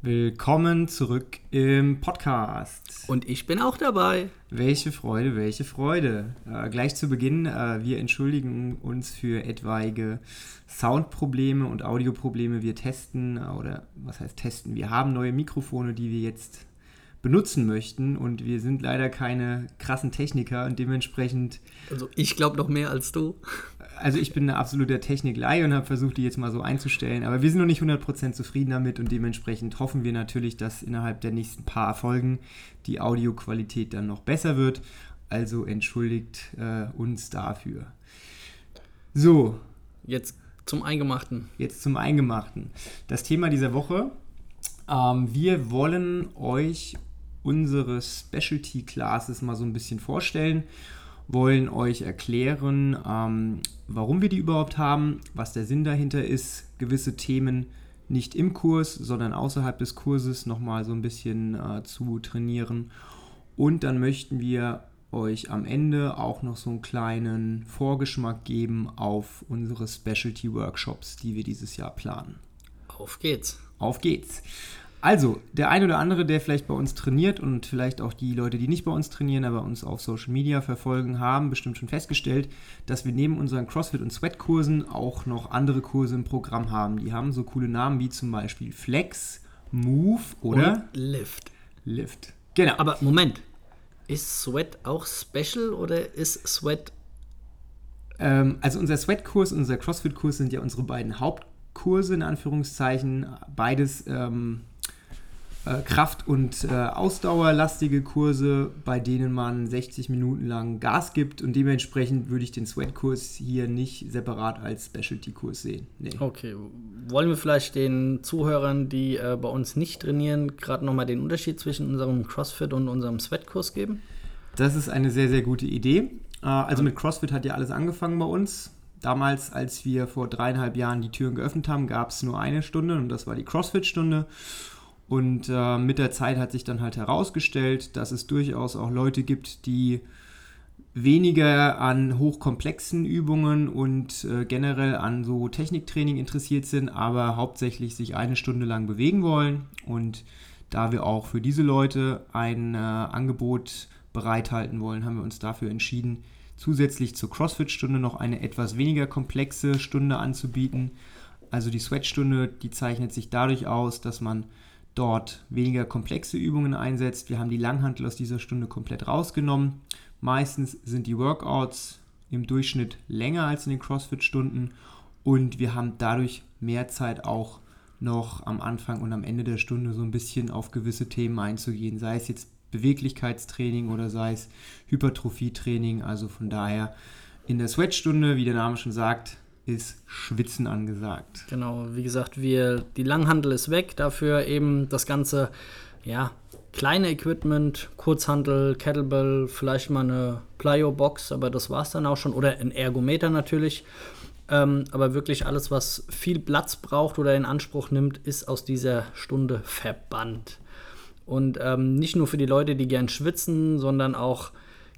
Willkommen zurück im Podcast. Und ich bin auch dabei. Welche Freude, welche Freude. Äh, gleich zu Beginn, äh, wir entschuldigen uns für etwaige Soundprobleme und Audioprobleme. Wir testen, äh, oder was heißt testen? Wir haben neue Mikrofone, die wir jetzt benutzen möchten und wir sind leider keine krassen Techniker und dementsprechend. Also ich glaube noch mehr als du. Also ich bin eine absolute Technikleihe und habe versucht, die jetzt mal so einzustellen, aber wir sind noch nicht 100% zufrieden damit und dementsprechend hoffen wir natürlich, dass innerhalb der nächsten paar Folgen die Audioqualität dann noch besser wird. Also entschuldigt äh, uns dafür. So. Jetzt zum Eingemachten. Jetzt zum Eingemachten. Das Thema dieser Woche. Ähm, wir wollen euch unsere Specialty Classes mal so ein bisschen vorstellen, wollen euch erklären, ähm, warum wir die überhaupt haben, was der Sinn dahinter ist, gewisse Themen nicht im Kurs, sondern außerhalb des Kurses nochmal so ein bisschen äh, zu trainieren. Und dann möchten wir euch am Ende auch noch so einen kleinen Vorgeschmack geben auf unsere Specialty Workshops, die wir dieses Jahr planen. Auf geht's. Auf geht's. Also, der ein oder andere, der vielleicht bei uns trainiert und vielleicht auch die Leute, die nicht bei uns trainieren, aber uns auf Social Media verfolgen, haben bestimmt schon festgestellt, dass wir neben unseren CrossFit- und Sweat-Kursen auch noch andere Kurse im Programm haben. Die haben so coole Namen wie zum Beispiel Flex, Move oder und Lift. Lift. Genau. Aber Moment, ist Sweat auch special oder ist Sweat. Ähm, also, unser Sweat-Kurs und unser CrossFit-Kurs sind ja unsere beiden Hauptkurse, in Anführungszeichen. Beides. Ähm, äh, Kraft- und äh, Ausdauerlastige Kurse, bei denen man 60 Minuten lang Gas gibt und dementsprechend würde ich den Sweat-Kurs hier nicht separat als Specialty-Kurs sehen. Nee. Okay, wollen wir vielleicht den Zuhörern, die äh, bei uns nicht trainieren, gerade nochmal den Unterschied zwischen unserem CrossFit und unserem Sweat-Kurs geben? Das ist eine sehr, sehr gute Idee. Äh, also mit CrossFit hat ja alles angefangen bei uns. Damals, als wir vor dreieinhalb Jahren die Türen geöffnet haben, gab es nur eine Stunde und das war die CrossFit-Stunde. Und äh, mit der Zeit hat sich dann halt herausgestellt, dass es durchaus auch Leute gibt, die weniger an hochkomplexen Übungen und äh, generell an so Techniktraining interessiert sind, aber hauptsächlich sich eine Stunde lang bewegen wollen. Und da wir auch für diese Leute ein äh, Angebot bereithalten wollen, haben wir uns dafür entschieden, zusätzlich zur CrossFit-Stunde noch eine etwas weniger komplexe Stunde anzubieten. Also die Sweat-Stunde, die zeichnet sich dadurch aus, dass man dort weniger komplexe Übungen einsetzt. Wir haben die Langhantel aus dieser Stunde komplett rausgenommen. Meistens sind die Workouts im Durchschnitt länger als in den CrossFit-Stunden und wir haben dadurch mehr Zeit auch noch am Anfang und am Ende der Stunde so ein bisschen auf gewisse Themen einzugehen, sei es jetzt Beweglichkeitstraining oder sei es Hypertrophietraining. Also von daher in der Sweat-Stunde, wie der Name schon sagt, ist Schwitzen angesagt. Genau, wie gesagt, wir, die Langhandel ist weg, dafür eben das ganze, ja, kleine Equipment, Kurzhandel, Kettlebell, vielleicht mal eine Plyo-Box, aber das war es dann auch schon, oder ein Ergometer natürlich. Ähm, aber wirklich alles, was viel Platz braucht oder in Anspruch nimmt, ist aus dieser Stunde verbannt. Und ähm, nicht nur für die Leute, die gern schwitzen, sondern auch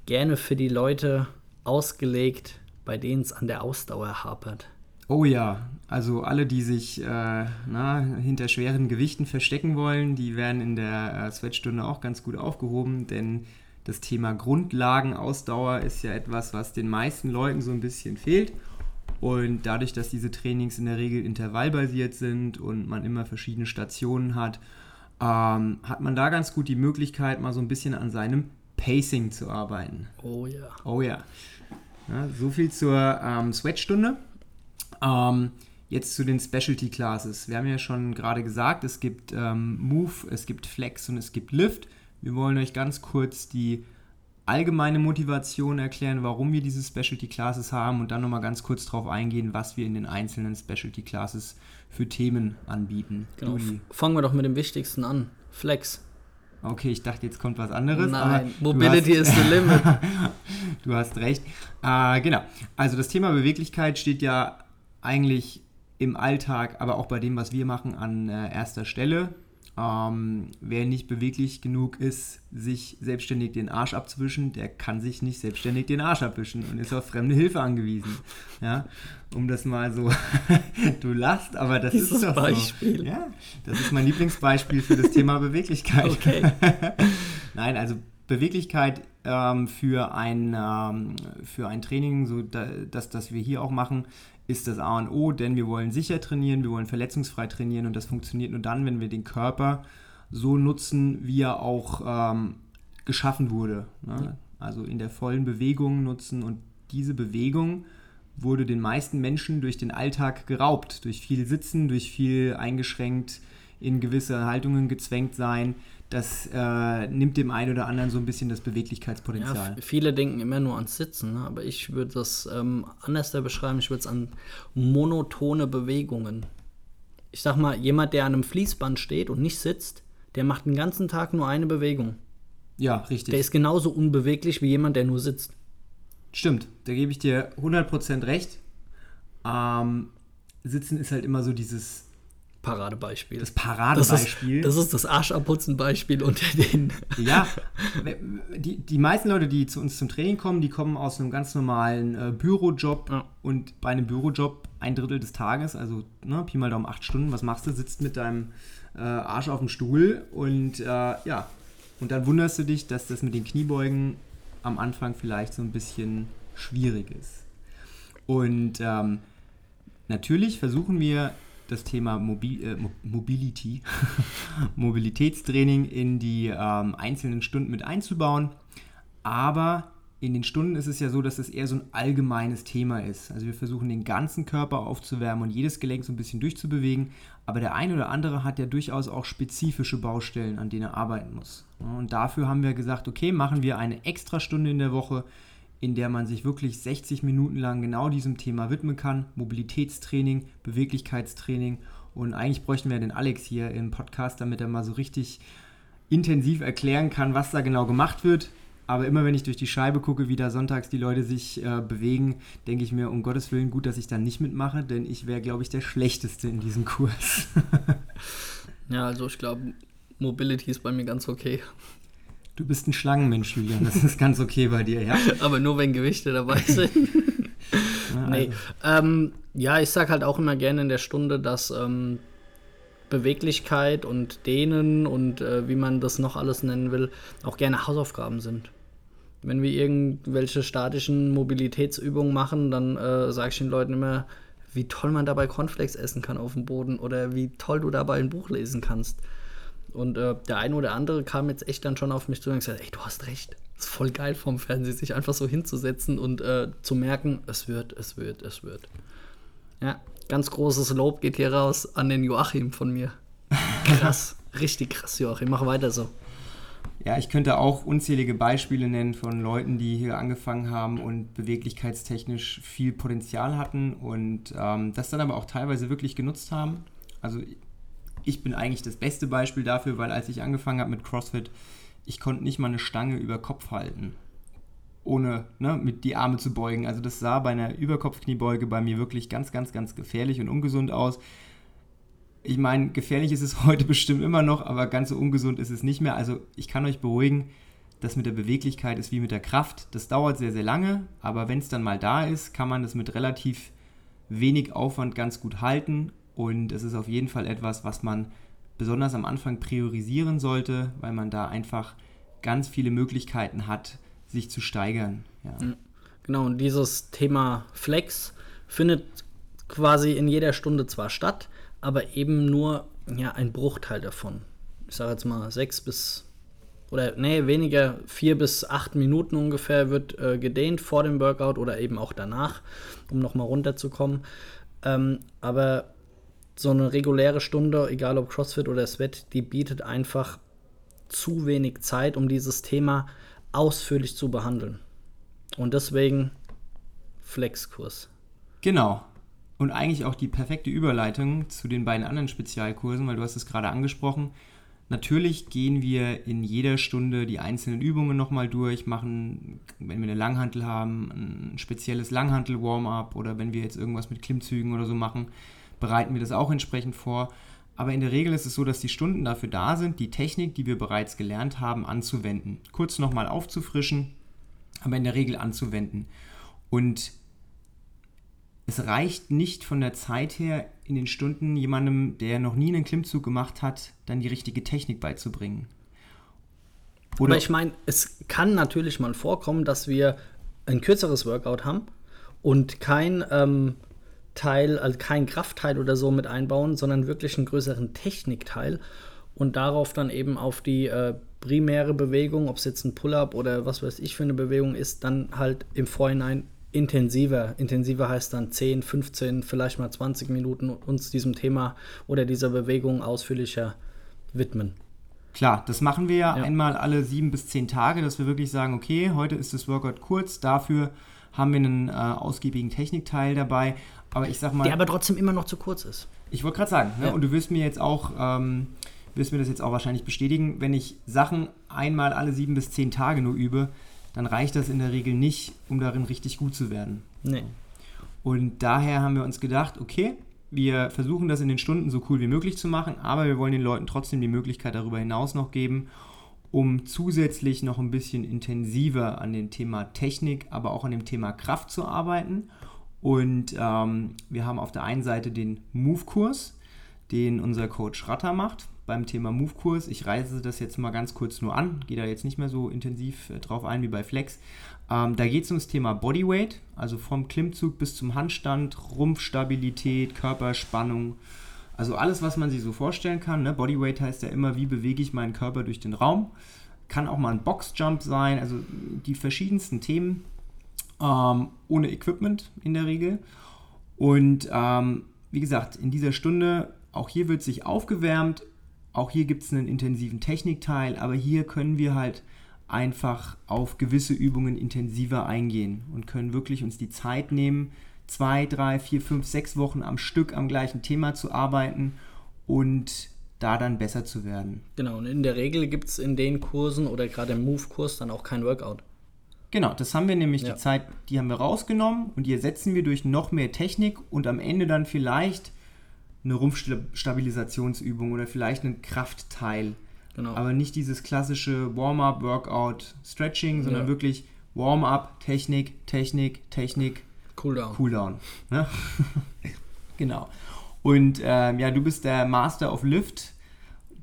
gerne für die Leute ausgelegt, bei denen es an der Ausdauer hapert. Oh ja, also alle, die sich äh, na, hinter schweren Gewichten verstecken wollen, die werden in der äh, Sweatstunde auch ganz gut aufgehoben, denn das Thema Grundlagenausdauer ist ja etwas, was den meisten Leuten so ein bisschen fehlt. Und dadurch, dass diese Trainings in der Regel intervallbasiert sind und man immer verschiedene Stationen hat, ähm, hat man da ganz gut die Möglichkeit, mal so ein bisschen an seinem Pacing zu arbeiten. Oh ja. Oh ja. Ja, so viel zur ähm, Sweatstunde. Ähm, jetzt zu den Specialty Classes. Wir haben ja schon gerade gesagt, es gibt ähm, Move, es gibt Flex und es gibt Lift. Wir wollen euch ganz kurz die allgemeine Motivation erklären, warum wir diese Specialty Classes haben und dann nochmal ganz kurz darauf eingehen, was wir in den einzelnen Specialty Classes für Themen anbieten. Genau. Fangen wir doch mit dem Wichtigsten an. Flex. Okay, ich dachte, jetzt kommt was anderes. Nein, Mobility is the limit. du hast recht. Äh, genau. Also das Thema Beweglichkeit steht ja eigentlich im Alltag, aber auch bei dem, was wir machen, an äh, erster Stelle. Ähm, wer nicht beweglich genug ist, sich selbstständig den Arsch abzuwischen, der kann sich nicht selbstständig den Arsch abwischen und ist auf fremde Hilfe angewiesen. Ja, um das mal so, du lachst, aber das Dieses ist doch Beispiel. So. Ja, das ist mein Lieblingsbeispiel für das Thema Beweglichkeit. Okay. Nein, also Beweglichkeit ähm, für, ein, ähm, für ein Training, so da, das, das wir hier auch machen, ist das A und O, denn wir wollen sicher trainieren, wir wollen verletzungsfrei trainieren und das funktioniert nur dann, wenn wir den Körper so nutzen, wie er auch ähm, geschaffen wurde. Ne? Also in der vollen Bewegung nutzen und diese Bewegung wurde den meisten Menschen durch den Alltag geraubt, durch viel Sitzen, durch viel eingeschränkt in gewisse Haltungen gezwängt sein das äh, nimmt dem einen oder anderen so ein bisschen das Beweglichkeitspotenzial. Ja, viele denken immer nur ans Sitzen, ne? aber ich würde das ähm, anders da beschreiben. Ich würde es an monotone Bewegungen. Ich sag mal, jemand, der an einem Fließband steht und nicht sitzt, der macht den ganzen Tag nur eine Bewegung. Ja, richtig. Der ist genauso unbeweglich wie jemand, der nur sitzt. Stimmt, da gebe ich dir 100% recht. Ähm, Sitzen ist halt immer so dieses Paradebeispiel. Das Paradebeispiel. Das ist das, das Arschabputzen-Beispiel unter den. Ja, die, die meisten Leute, die zu uns zum Training kommen, die kommen aus einem ganz normalen äh, Bürojob ja. und bei einem Bürojob ein Drittel des Tages, also ne, Pi mal Daumen acht Stunden, was machst du? Sitzt mit deinem äh, Arsch auf dem Stuhl und äh, ja, und dann wunderst du dich, dass das mit den Kniebeugen am Anfang vielleicht so ein bisschen schwierig ist. Und ähm, natürlich versuchen wir das Thema Mobil, äh, Mobility, Mobilitätstraining in die ähm, einzelnen Stunden mit einzubauen. Aber in den Stunden ist es ja so, dass es eher so ein allgemeines Thema ist. Also wir versuchen den ganzen Körper aufzuwärmen und jedes Gelenk so ein bisschen durchzubewegen. Aber der eine oder andere hat ja durchaus auch spezifische Baustellen, an denen er arbeiten muss. Und dafür haben wir gesagt, okay, machen wir eine extra Stunde in der Woche, in der man sich wirklich 60 Minuten lang genau diesem Thema widmen kann. Mobilitätstraining, Beweglichkeitstraining. Und eigentlich bräuchten wir den Alex hier im Podcast, damit er mal so richtig intensiv erklären kann, was da genau gemacht wird. Aber immer wenn ich durch die Scheibe gucke, wie da sonntags die Leute sich äh, bewegen, denke ich mir, um Gottes Willen, gut, dass ich da nicht mitmache, denn ich wäre, glaube ich, der Schlechteste in diesem Kurs. ja, also ich glaube, Mobility ist bei mir ganz okay. Du bist ein Schlangenmensch, Julian. Das ist ganz okay bei dir, ja. Aber nur wenn Gewichte dabei sind. ja, nee. Also. Ähm, ja, ich sag halt auch immer gerne in der Stunde, dass ähm, Beweglichkeit und Dehnen und äh, wie man das noch alles nennen will, auch gerne Hausaufgaben sind. Wenn wir irgendwelche statischen Mobilitätsübungen machen, dann äh, sage ich den Leuten immer, wie toll man dabei Cornflakes essen kann auf dem Boden oder wie toll du dabei ein Buch lesen kannst. Und äh, der eine oder andere kam jetzt echt dann schon auf mich zu und gesagt, ey, du hast recht. Ist voll geil vom Fernsehen, sich einfach so hinzusetzen und äh, zu merken, es wird, es wird, es wird. Ja, ganz großes Lob geht hier raus an den Joachim von mir. Krass, richtig krass, Joachim. Mach weiter so. Ja, ich könnte auch unzählige Beispiele nennen von Leuten, die hier angefangen haben und beweglichkeitstechnisch viel Potenzial hatten und ähm, das dann aber auch teilweise wirklich genutzt haben. Also ich bin eigentlich das beste Beispiel dafür, weil als ich angefangen habe mit CrossFit, ich konnte nicht mal eine Stange über Kopf halten, ohne ne, mit die Arme zu beugen. Also das sah bei einer Überkopfkniebeuge bei mir wirklich ganz, ganz, ganz gefährlich und ungesund aus. Ich meine, gefährlich ist es heute bestimmt immer noch, aber ganz so ungesund ist es nicht mehr. Also ich kann euch beruhigen, das mit der Beweglichkeit ist wie mit der Kraft. Das dauert sehr, sehr lange, aber wenn es dann mal da ist, kann man das mit relativ wenig Aufwand ganz gut halten und es ist auf jeden Fall etwas, was man besonders am Anfang priorisieren sollte, weil man da einfach ganz viele Möglichkeiten hat, sich zu steigern. Ja. Genau, und dieses Thema Flex findet quasi in jeder Stunde zwar statt, aber eben nur ja, ein Bruchteil davon. Ich sage jetzt mal sechs bis oder nee, weniger, vier bis acht Minuten ungefähr wird äh, gedehnt vor dem Workout oder eben auch danach, um nochmal runterzukommen. Ähm, aber so eine reguläre Stunde, egal ob CrossFit oder Sweat, die bietet einfach zu wenig Zeit, um dieses Thema ausführlich zu behandeln. Und deswegen Flexkurs. Genau. Und eigentlich auch die perfekte Überleitung zu den beiden anderen Spezialkursen, weil du hast es gerade angesprochen. Natürlich gehen wir in jeder Stunde die einzelnen Übungen nochmal durch, machen, wenn wir eine Langhantel haben, ein spezielles Langhantel-Warm-up oder wenn wir jetzt irgendwas mit Klimmzügen oder so machen, bereiten wir das auch entsprechend vor. Aber in der Regel ist es so, dass die Stunden dafür da sind, die Technik, die wir bereits gelernt haben, anzuwenden. Kurz nochmal aufzufrischen, aber in der Regel anzuwenden. Und es reicht nicht von der Zeit her in den Stunden jemandem, der noch nie einen Klimmzug gemacht hat, dann die richtige Technik beizubringen. Oder Aber ich meine, es kann natürlich mal vorkommen, dass wir ein kürzeres Workout haben und kein ähm, Teil, also kein Kraftteil oder so mit einbauen, sondern wirklich einen größeren Technikteil und darauf dann eben auf die äh, primäre Bewegung, ob es jetzt ein Pull-up oder was weiß ich für eine Bewegung ist, dann halt im Vorhinein intensiver. Intensiver heißt dann 10, 15, vielleicht mal 20 Minuten uns diesem Thema oder dieser Bewegung ausführlicher widmen. Klar, das machen wir ja, ja, einmal alle sieben bis zehn Tage, dass wir wirklich sagen, okay, heute ist das Workout kurz, dafür haben wir einen äh, ausgiebigen Technikteil dabei. Aber ich sag mal. Der aber trotzdem immer noch zu kurz ist. Ich wollte gerade sagen, ne? ja. und du wirst mir jetzt auch, ähm, wirst mir das jetzt auch wahrscheinlich bestätigen, wenn ich Sachen einmal alle sieben bis zehn Tage nur übe, dann reicht das in der Regel nicht, um darin richtig gut zu werden. Nee. Und daher haben wir uns gedacht, okay, wir versuchen das in den Stunden so cool wie möglich zu machen, aber wir wollen den Leuten trotzdem die Möglichkeit darüber hinaus noch geben, um zusätzlich noch ein bisschen intensiver an dem Thema Technik, aber auch an dem Thema Kraft zu arbeiten. Und ähm, wir haben auf der einen Seite den Move-Kurs, den unser Coach Ratter macht beim Thema Move-Kurs. Ich reise das jetzt mal ganz kurz nur an, gehe da jetzt nicht mehr so intensiv äh, drauf ein wie bei Flex. Ähm, da geht es ums Thema Bodyweight, also vom Klimmzug bis zum Handstand, Rumpfstabilität, Körperspannung. Also alles, was man sich so vorstellen kann. Ne? Bodyweight heißt ja immer, wie bewege ich meinen Körper durch den Raum. Kann auch mal ein Boxjump sein, also die verschiedensten Themen ähm, ohne Equipment in der Regel. Und ähm, wie gesagt, in dieser Stunde, auch hier wird sich aufgewärmt auch hier gibt es einen intensiven Technikteil, aber hier können wir halt einfach auf gewisse Übungen intensiver eingehen und können wirklich uns die Zeit nehmen, zwei, drei, vier, fünf, sechs Wochen am Stück am gleichen Thema zu arbeiten und da dann besser zu werden. Genau, und in der Regel gibt es in den Kursen oder gerade im Move-Kurs dann auch kein Workout. Genau, das haben wir nämlich ja. die Zeit, die haben wir rausgenommen und die ersetzen wir durch noch mehr Technik und am Ende dann vielleicht eine Rumpfstabilisationsübung oder vielleicht ein Kraftteil. Genau. Aber nicht dieses klassische Warm-up, Workout, Stretching, sondern ja. wirklich Warm-up, Technik, Technik, Technik, Cooldown. Cooldown. Ne? genau. Und ähm, ja, du bist der Master of Lift.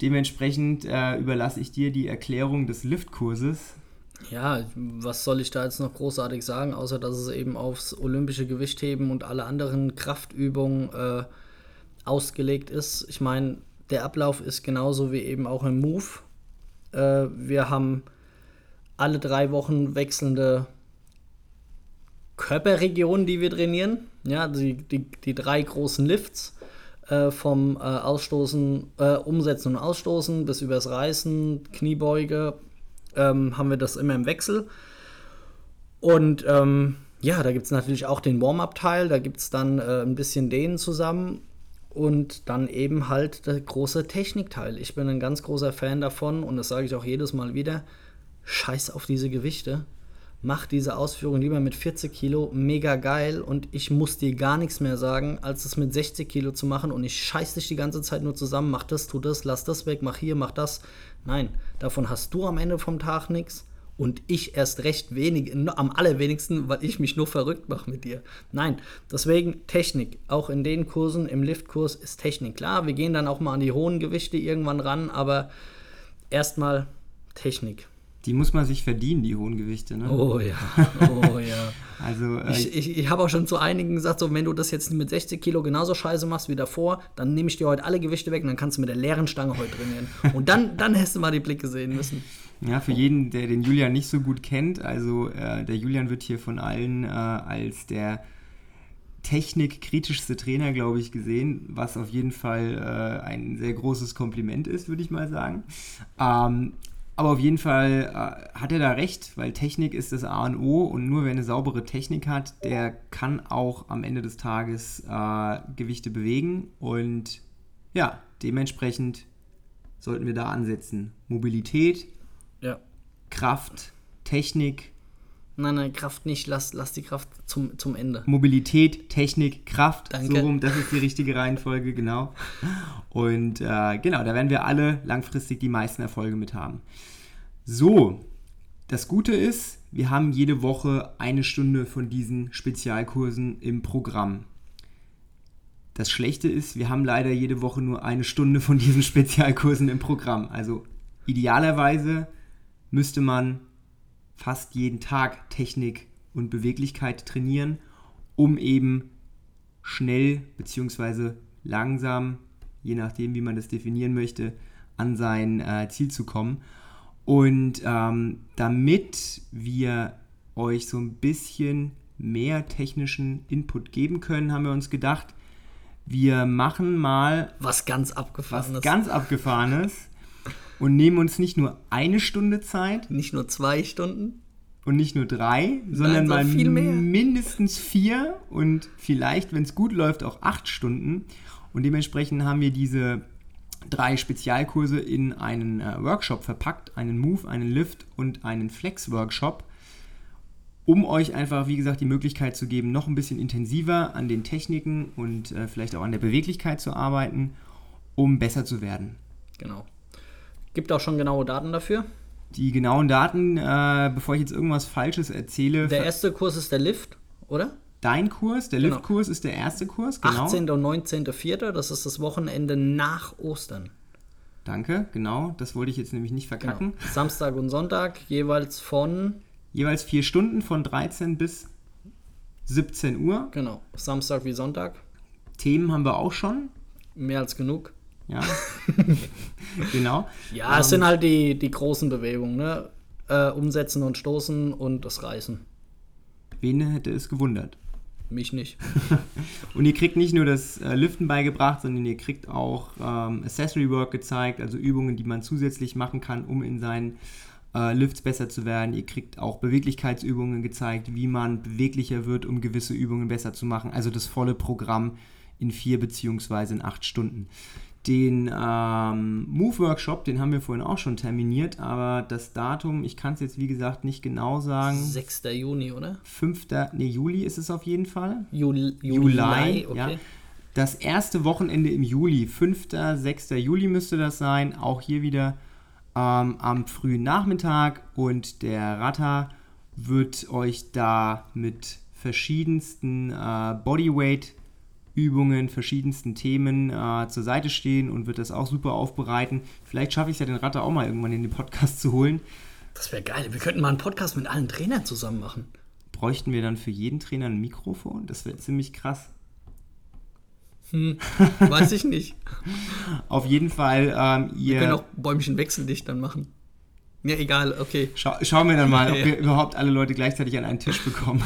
Dementsprechend äh, überlasse ich dir die Erklärung des Liftkurses. Ja, was soll ich da jetzt noch großartig sagen, außer dass es eben aufs olympische Gewichtheben und alle anderen Kraftübungen äh, ausgelegt ist. Ich meine, der Ablauf ist genauso wie eben auch im Move. Äh, wir haben alle drei Wochen wechselnde Körperregionen, die wir trainieren. Ja, die, die, die drei großen Lifts äh, vom äh, Ausstoßen, äh, Umsetzen und Ausstoßen bis übers Reißen, Kniebeuge, ähm, haben wir das immer im Wechsel. Und ähm, ja, da gibt es natürlich auch den Warm-up-Teil, da gibt es dann äh, ein bisschen den zusammen und dann eben halt der große Technikteil. Ich bin ein ganz großer Fan davon und das sage ich auch jedes Mal wieder. Scheiß auf diese Gewichte. Mach diese Ausführung lieber mit 40 Kilo, mega geil und ich muss dir gar nichts mehr sagen, als es mit 60 Kilo zu machen und ich scheiß dich die ganze Zeit nur zusammen, mach das, tu das, lass das weg, mach hier, mach das. Nein, davon hast du am Ende vom Tag nichts und ich erst recht wenig, am allerwenigsten, weil ich mich nur verrückt mache mit dir. Nein, deswegen Technik. Auch in den Kursen, im Liftkurs ist Technik. Klar, wir gehen dann auch mal an die hohen Gewichte irgendwann ran, aber erstmal Technik. Die muss man sich verdienen, die hohen Gewichte. Ne? Oh ja, oh ja. also, äh, ich, ich, ich habe auch schon zu einigen gesagt, so, wenn du das jetzt mit 60 Kilo genauso scheiße machst wie davor, dann nehme ich dir heute alle Gewichte weg und dann kannst du mit der leeren Stange heute trainieren. Und dann, dann hättest du mal die Blicke sehen müssen. Ja, für jeden, der den Julian nicht so gut kennt, also äh, der Julian wird hier von allen äh, als der technikkritischste Trainer, glaube ich, gesehen, was auf jeden Fall äh, ein sehr großes Kompliment ist, würde ich mal sagen. Ähm, aber auf jeden Fall äh, hat er da recht, weil Technik ist das A und O und nur wer eine saubere Technik hat, der kann auch am Ende des Tages äh, Gewichte bewegen und ja, dementsprechend sollten wir da ansetzen. Mobilität, ja. Kraft, Technik Nein, nein, Kraft nicht. Lass, lass die Kraft zum, zum Ende. Mobilität, Technik, Kraft, Danke. so rum, das ist die richtige Reihenfolge, genau. Und äh, genau, da werden wir alle langfristig die meisten Erfolge mit haben. So, das Gute ist, wir haben jede Woche eine Stunde von diesen Spezialkursen im Programm. Das Schlechte ist, wir haben leider jede Woche nur eine Stunde von diesen Spezialkursen im Programm. Also idealerweise müsste man fast jeden Tag Technik und Beweglichkeit trainieren, um eben schnell bzw. langsam, je nachdem wie man das definieren möchte, an sein äh, Ziel zu kommen. Und ähm, damit wir euch so ein bisschen mehr technischen Input geben können, haben wir uns gedacht, wir machen mal Was ganz was abgefahrenes. ganz Abgefahrenes und nehmen uns nicht nur eine Stunde Zeit nicht nur zwei Stunden. und nicht nur drei, sondern so mal mindestens vier und vielleicht, wenn es gut läuft, auch acht Stunden. Und dementsprechend haben wir diese drei Spezialkurse in einen äh, Workshop verpackt, einen Move, einen Lift und einen Flex-Workshop, um euch einfach, wie gesagt, die Möglichkeit zu geben, noch ein bisschen intensiver an den Techniken und äh, vielleicht auch an der Beweglichkeit zu arbeiten, um besser zu werden. Genau. Gibt auch schon genaue Daten dafür. Die genauen Daten, äh, bevor ich jetzt irgendwas Falsches erzähle, Der erste Kurs ist der Lift, oder? dein Kurs, der Genau. Lift-Kurs ist der erste Kurs, genau. 18. und 19.04. Das ist das Wochenende nach Ostern. Danke, genau, das wollte ich jetzt nämlich nicht Genau. verkacken. Samstag und Sonntag jeweils von, Jeweils vier Stunden von 13 bis 17 Uhr. genau, Samstag wie Sonntag. Themen haben wir auch schon. Mehr als genug. Ja, genau. Ja, es sind halt die, die großen Bewegungen, ne? Äh, umsetzen und stoßen und das Reißen. Wen hätte es gewundert? Mich nicht. Und ihr kriegt nicht nur das äh, Liften beigebracht, sondern ihr kriegt auch ähm, Accessory Work gezeigt, also Übungen, die man zusätzlich machen kann, um in seinen äh, Lifts besser zu werden. Ihr kriegt auch Beweglichkeitsübungen gezeigt, wie man beweglicher wird, um gewisse Übungen besser zu machen. Also das volle Programm in vier beziehungsweise in acht Stunden. Den ähm, Move-Workshop, den haben wir vorhin auch schon terminiert, aber das Datum, ich kann es jetzt wie gesagt nicht genau sagen. 6. Juni, oder? 5. Nee, Juli ist es auf jeden Fall. Juli, Juli, Juli, ja. okay. Das erste Wochenende im Juli, 5., 6. Juli müsste das sein. Auch hier wieder ähm, am frühen Nachmittag. Und der Ratter wird euch da mit verschiedensten äh, Bodyweight-Übungen, verschiedensten Themen äh, zur Seite stehen und wird das auch super aufbereiten. Vielleicht schaffe ich es ja, den Ratter auch mal irgendwann in den Podcast zu holen. Das wäre geil. Wir könnten mal einen Podcast mit allen Trainern zusammen machen. Bräuchten wir dann für jeden Trainer ein Mikrofon? Das wäre ziemlich krass. Weiß ich nicht. Auf jeden Fall, ähm, ihr. Wir können auch Bäumchen wechseldicht dann machen. Ja, egal, okay. Schau, schauen wir dann mal, ob wir überhaupt alle Leute gleichzeitig an einen Tisch bekommen.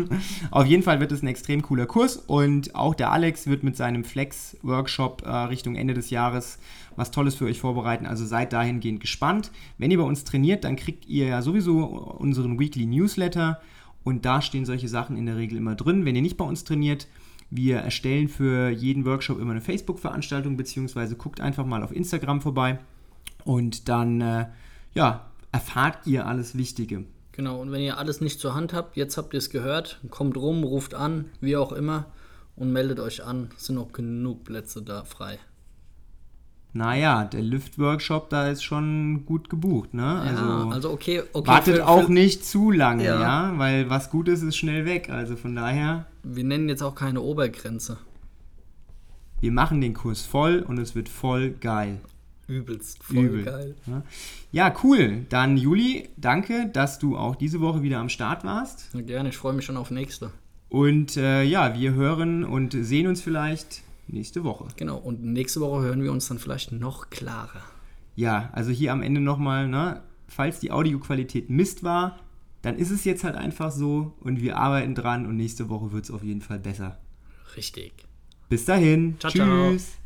Auf jeden Fall wird es ein extrem cooler Kurs und auch der Alex wird mit seinem Flex-Workshop äh, Richtung Ende des Jahres was Tolles für euch vorbereiten. Also seid dahingehend gespannt. Wenn ihr bei uns trainiert, dann kriegt ihr ja sowieso unseren Weekly Newsletter und da stehen solche Sachen in der Regel immer drin. Wenn ihr nicht bei uns trainiert, wir erstellen für jeden Workshop immer eine Facebook-Veranstaltung, beziehungsweise guckt einfach mal auf Instagram vorbei und dann äh, ja, erfahrt ihr alles Wichtige. Genau, und wenn ihr alles nicht zur Hand habt, jetzt habt ihr es gehört, kommt rum, ruft an, wie auch immer, und meldet euch an. Es sind noch genug Plätze da frei. Naja, der Lift-Workshop, da ist schon gut gebucht, ne? Ja, Also, also okay, okay. wartet für- auch für- nicht zu lange, ja. Ja. Weil was gut ist, ist schnell weg. Also von daher, Wir nennen jetzt auch keine Obergrenze. wir machen den Kurs voll und es wird voll geil. Übelst, voll Übel. geil. Ja. ja, cool. Dann Juli, danke, dass du auch diese Woche wieder am Start warst. Na gerne, ich freue mich schon auf nächste. Und äh, ja, wir hören und sehen uns vielleicht nächste Woche. Genau, und nächste Woche hören wir uns dann vielleicht noch klarer. Ja, also hier am Ende nochmal, ne, falls die Audioqualität Mist war, dann ist es jetzt halt einfach so und wir arbeiten dran und nächste Woche wird es auf jeden Fall besser. Richtig. Bis dahin. Ciao, ciao. Tschüss.